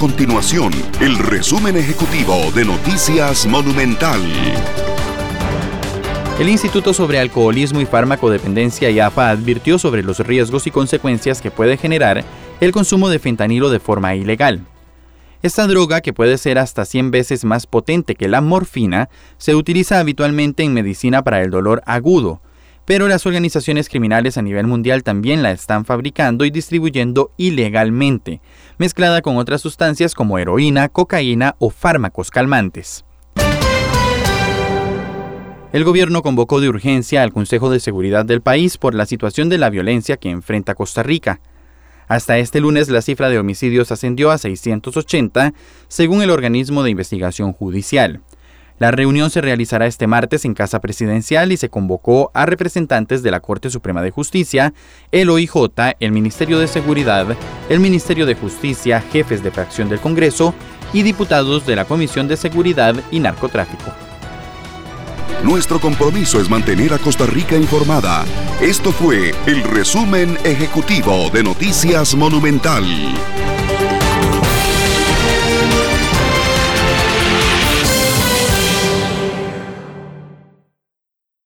continuación el resumen ejecutivo de Noticias Monumental. El Instituto sobre Alcoholismo y Farmacodependencia IAFA advirtió sobre los riesgos y consecuencias que puede generar el consumo de fentanilo de forma ilegal. Esta droga, que puede ser hasta 100 veces más potente que la morfina, se utiliza habitualmente en medicina para el dolor agudo, pero las organizaciones criminales a nivel mundial también la están fabricando y distribuyendo ilegalmente, mezclada con otras sustancias como heroína, cocaína o fármacos calmantes. El gobierno convocó de urgencia al Consejo de Seguridad del país por la situación de la violencia que enfrenta Costa Rica. Hasta este lunes la cifra de homicidios ascendió a 680, según el organismo de investigación judicial. La reunión se realizará este martes en Casa Presidencial y se convocó a representantes de la Corte Suprema de Justicia, el OIJ, el Ministerio de Seguridad, el Ministerio de Justicia, jefes de fracción del Congreso y diputados de la Comisión de Seguridad y Narcotráfico. Nuestro compromiso es mantener a Costa Rica informada. Esto fue el resumen ejecutivo de Noticias Monumental.